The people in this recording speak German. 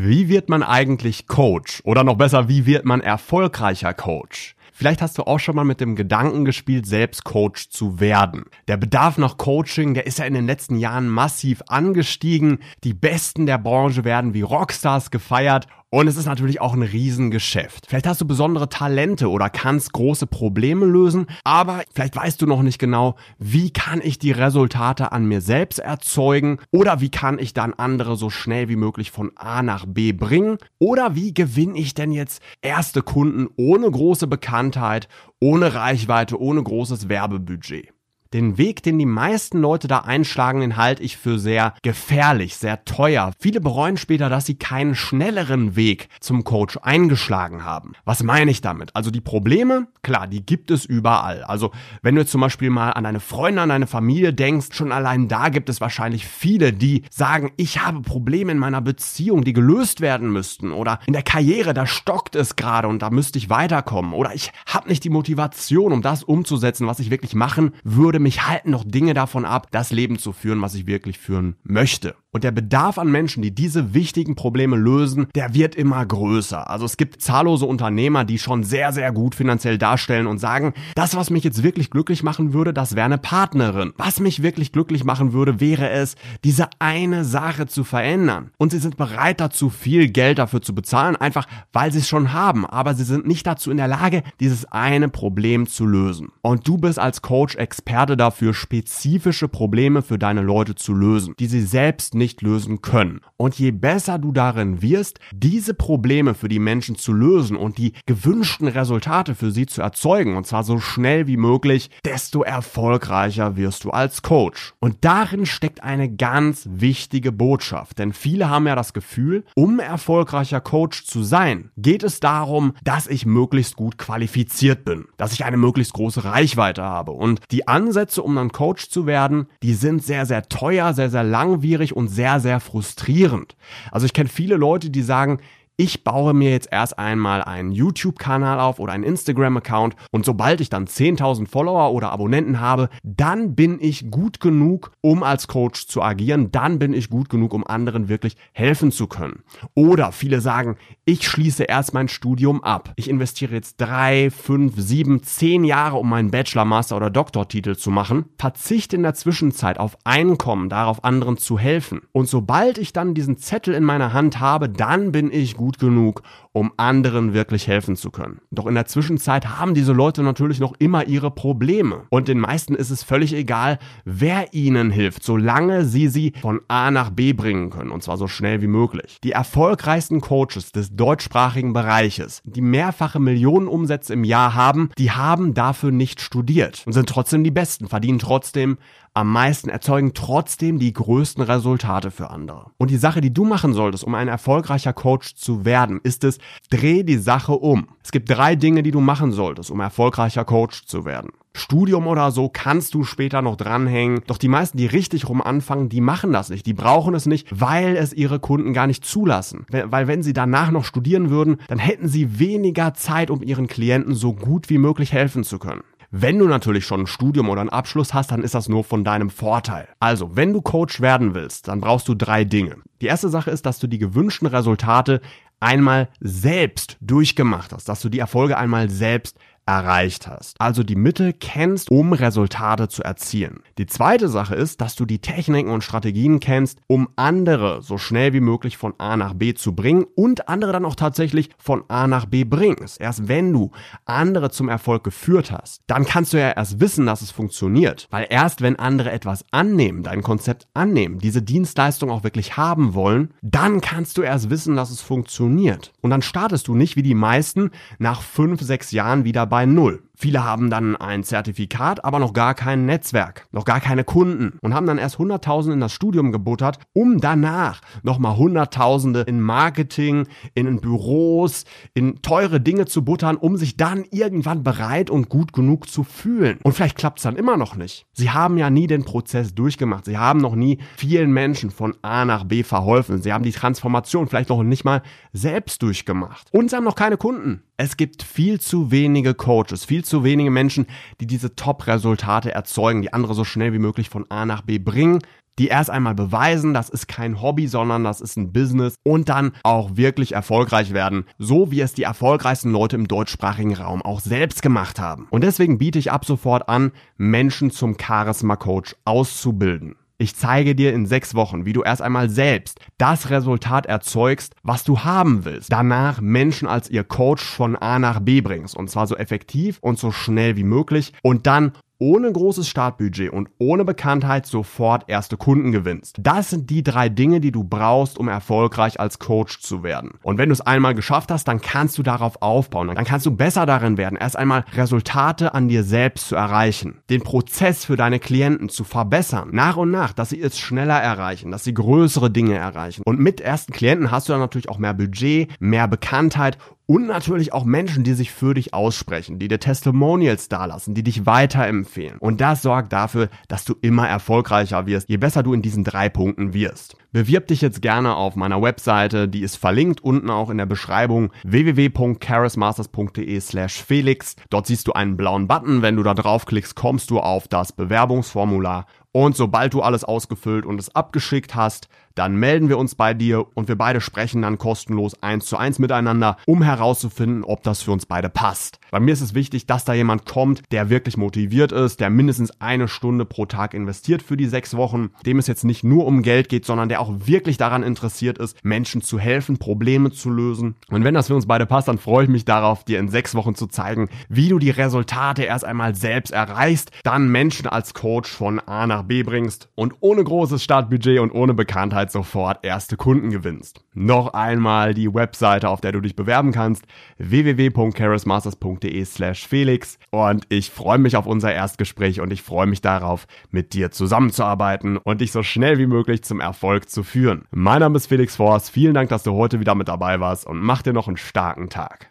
Wie wird man eigentlich Coach? Oder noch besser, wie wird man erfolgreicher Coach? Vielleicht hast du auch schon mal mit dem Gedanken gespielt, selbst Coach zu werden. Der Bedarf nach Coaching, der ist ja in den letzten Jahren massiv angestiegen. Die Besten der Branche werden wie Rockstars gefeiert und es ist natürlich auch ein Riesengeschäft. Vielleicht hast du besondere Talente oder kannst große Probleme lösen, aber vielleicht weißt du noch nicht genau, wie kann ich die Resultate an mir selbst erzeugen oder wie kann ich dann andere so schnell wie möglich von A nach B bringen oder wie gewinne ich denn jetzt erste Kunden ohne große Bekanntheit, ohne Reichweite, ohne großes Werbebudget. Den Weg, den die meisten Leute da einschlagen, den halte ich für sehr gefährlich, sehr teuer. Viele bereuen später, dass sie keinen schnelleren Weg zum Coach eingeschlagen haben. Was meine ich damit? Also die Probleme, klar, die gibt es überall. Also wenn du jetzt zum Beispiel mal an deine Freunde, an deine Familie denkst, schon allein da gibt es wahrscheinlich viele, die sagen, ich habe Probleme in meiner Beziehung, die gelöst werden müssten. Oder in der Karriere, da stockt es gerade und da müsste ich weiterkommen. Oder ich habe nicht die Motivation, um das umzusetzen, was ich wirklich machen würde mich halten noch Dinge davon ab, das Leben zu führen, was ich wirklich führen möchte. Und der Bedarf an Menschen, die diese wichtigen Probleme lösen, der wird immer größer. Also es gibt zahllose Unternehmer, die schon sehr, sehr gut finanziell darstellen und sagen, das, was mich jetzt wirklich glücklich machen würde, das wäre eine Partnerin. Was mich wirklich glücklich machen würde, wäre es, diese eine Sache zu verändern. Und sie sind bereit dazu, viel Geld dafür zu bezahlen, einfach weil sie es schon haben. Aber sie sind nicht dazu in der Lage, dieses eine Problem zu lösen. Und du bist als Coach Experte dafür, spezifische Probleme für deine Leute zu lösen, die sie selbst nicht lösen können. Und je besser du darin wirst, diese Probleme für die Menschen zu lösen und die gewünschten Resultate für sie zu erzeugen, und zwar so schnell wie möglich, desto erfolgreicher wirst du als Coach. Und darin steckt eine ganz wichtige Botschaft, denn viele haben ja das Gefühl, um erfolgreicher Coach zu sein, geht es darum, dass ich möglichst gut qualifiziert bin, dass ich eine möglichst große Reichweite habe. Und die Ansätze, um dann Coach zu werden, die sind sehr, sehr teuer, sehr, sehr langwierig und sehr, sehr frustrierend. Also ich kenne viele Leute, die sagen, ich baue mir jetzt erst einmal einen YouTube-Kanal auf oder einen Instagram-Account und sobald ich dann 10.000 Follower oder Abonnenten habe, dann bin ich gut genug, um als Coach zu agieren, dann bin ich gut genug, um anderen wirklich helfen zu können. Oder viele sagen, ich schließe erst mein Studium ab. Ich investiere jetzt drei, fünf, sieben, zehn Jahre, um meinen Bachelor, Master oder Doktortitel zu machen, verzichte in der Zwischenzeit auf Einkommen, darauf anderen zu helfen. Und sobald ich dann diesen Zettel in meiner Hand habe, dann bin ich gut gut genug, um anderen wirklich helfen zu können. Doch in der Zwischenzeit haben diese Leute natürlich noch immer ihre Probleme. Und den meisten ist es völlig egal, wer ihnen hilft, solange sie sie von A nach B bringen können. Und zwar so schnell wie möglich. Die erfolgreichsten Coaches des deutschsprachigen Bereiches, die mehrfache Millionenumsätze im Jahr haben, die haben dafür nicht studiert und sind trotzdem die Besten, verdienen trotzdem am meisten, erzeugen trotzdem die größten Resultate für andere. Und die Sache, die du machen solltest, um ein erfolgreicher Coach zu werden, ist es, dreh die Sache um. Es gibt drei Dinge, die du machen solltest, um erfolgreicher Coach zu werden. Studium oder so kannst du später noch dranhängen. Doch die meisten, die richtig rum anfangen, die machen das nicht. Die brauchen es nicht, weil es ihre Kunden gar nicht zulassen. Weil wenn sie danach noch studieren würden, dann hätten sie weniger Zeit, um ihren Klienten so gut wie möglich helfen zu können. Wenn du natürlich schon ein Studium oder einen Abschluss hast, dann ist das nur von deinem Vorteil. Also, wenn du Coach werden willst, dann brauchst du drei Dinge. Die erste Sache ist, dass du die gewünschten Resultate einmal selbst durchgemacht hast, dass du die Erfolge einmal selbst erreicht hast. Also die Mittel kennst, um Resultate zu erzielen. Die zweite Sache ist, dass du die Techniken und Strategien kennst, um andere so schnell wie möglich von A nach B zu bringen und andere dann auch tatsächlich von A nach B bringst. Erst wenn du andere zum Erfolg geführt hast, dann kannst du ja erst wissen, dass es funktioniert. Weil erst wenn andere etwas annehmen, dein Konzept annehmen, diese Dienstleistung auch wirklich haben wollen, dann kannst du erst wissen, dass es funktioniert. Und dann startest du nicht wie die meisten nach fünf, sechs Jahren wieder bei Null. Viele haben dann ein Zertifikat, aber noch gar kein Netzwerk, noch gar keine Kunden und haben dann erst Hunderttausende in das Studium gebuttert, um danach nochmal Hunderttausende in Marketing, in Büros, in teure Dinge zu buttern, um sich dann irgendwann bereit und gut genug zu fühlen. Und vielleicht klappt es dann immer noch nicht. Sie haben ja nie den Prozess durchgemacht. Sie haben noch nie vielen Menschen von A nach B verholfen. Sie haben die Transformation vielleicht noch nicht mal selbst durchgemacht. Und sie haben noch keine Kunden. Es gibt viel zu wenige Coaches, viel zu wenige Menschen, die diese Top-Resultate erzeugen, die andere so schnell wie möglich von A nach B bringen. die erst einmal beweisen, das ist kein Hobby, sondern das ist ein Business und dann auch wirklich erfolgreich werden, so wie es die erfolgreichsten Leute im deutschsprachigen Raum auch selbst gemacht haben. Und deswegen biete ich ab sofort an, Menschen zum Charisma Coach auszubilden. Ich zeige dir in sechs Wochen, wie du erst einmal selbst das Resultat erzeugst, was du haben willst. Danach Menschen als ihr Coach von A nach B bringst. Und zwar so effektiv und so schnell wie möglich. Und dann ohne großes Startbudget und ohne Bekanntheit sofort erste Kunden gewinnst. Das sind die drei Dinge, die du brauchst, um erfolgreich als Coach zu werden. Und wenn du es einmal geschafft hast, dann kannst du darauf aufbauen. Dann kannst du besser darin werden, erst einmal Resultate an dir selbst zu erreichen, den Prozess für deine Klienten zu verbessern, nach und nach, dass sie es schneller erreichen, dass sie größere Dinge erreichen. Und mit ersten Klienten hast du dann natürlich auch mehr Budget, mehr Bekanntheit und natürlich auch Menschen, die sich für dich aussprechen, die dir Testimonials dalassen, die dich weiterempfehlen. Und das sorgt dafür, dass du immer erfolgreicher wirst, je besser du in diesen drei Punkten wirst. Bewirb dich jetzt gerne auf meiner Webseite, die ist verlinkt unten auch in der Beschreibung www.charismasters.de slash Felix. Dort siehst du einen blauen Button. Wenn du da draufklickst, kommst du auf das Bewerbungsformular und sobald du alles ausgefüllt und es abgeschickt hast, dann melden wir uns bei dir und wir beide sprechen dann kostenlos eins zu eins miteinander, um herauszufinden, ob das für uns beide passt. Bei mir ist es wichtig, dass da jemand kommt, der wirklich motiviert ist, der mindestens eine Stunde pro Tag investiert für die sechs Wochen, dem es jetzt nicht nur um Geld geht, sondern der auch wirklich daran interessiert ist, Menschen zu helfen, Probleme zu lösen. Und wenn das für uns beide passt, dann freue ich mich darauf, dir in sechs Wochen zu zeigen, wie du die Resultate erst einmal selbst erreichst, dann Menschen als Coach von A nach B bringst und ohne großes Startbudget und ohne Bekanntheit sofort erste Kunden gewinnst. Noch einmal die Webseite, auf der du dich bewerben kannst, www.charismasters.de slash Felix und ich freue mich auf unser Erstgespräch und ich freue mich darauf, mit dir zusammenzuarbeiten und dich so schnell wie möglich zum Erfolg zu führen. Mein Name ist Felix Forst, vielen Dank, dass du heute wieder mit dabei warst und mach dir noch einen starken Tag.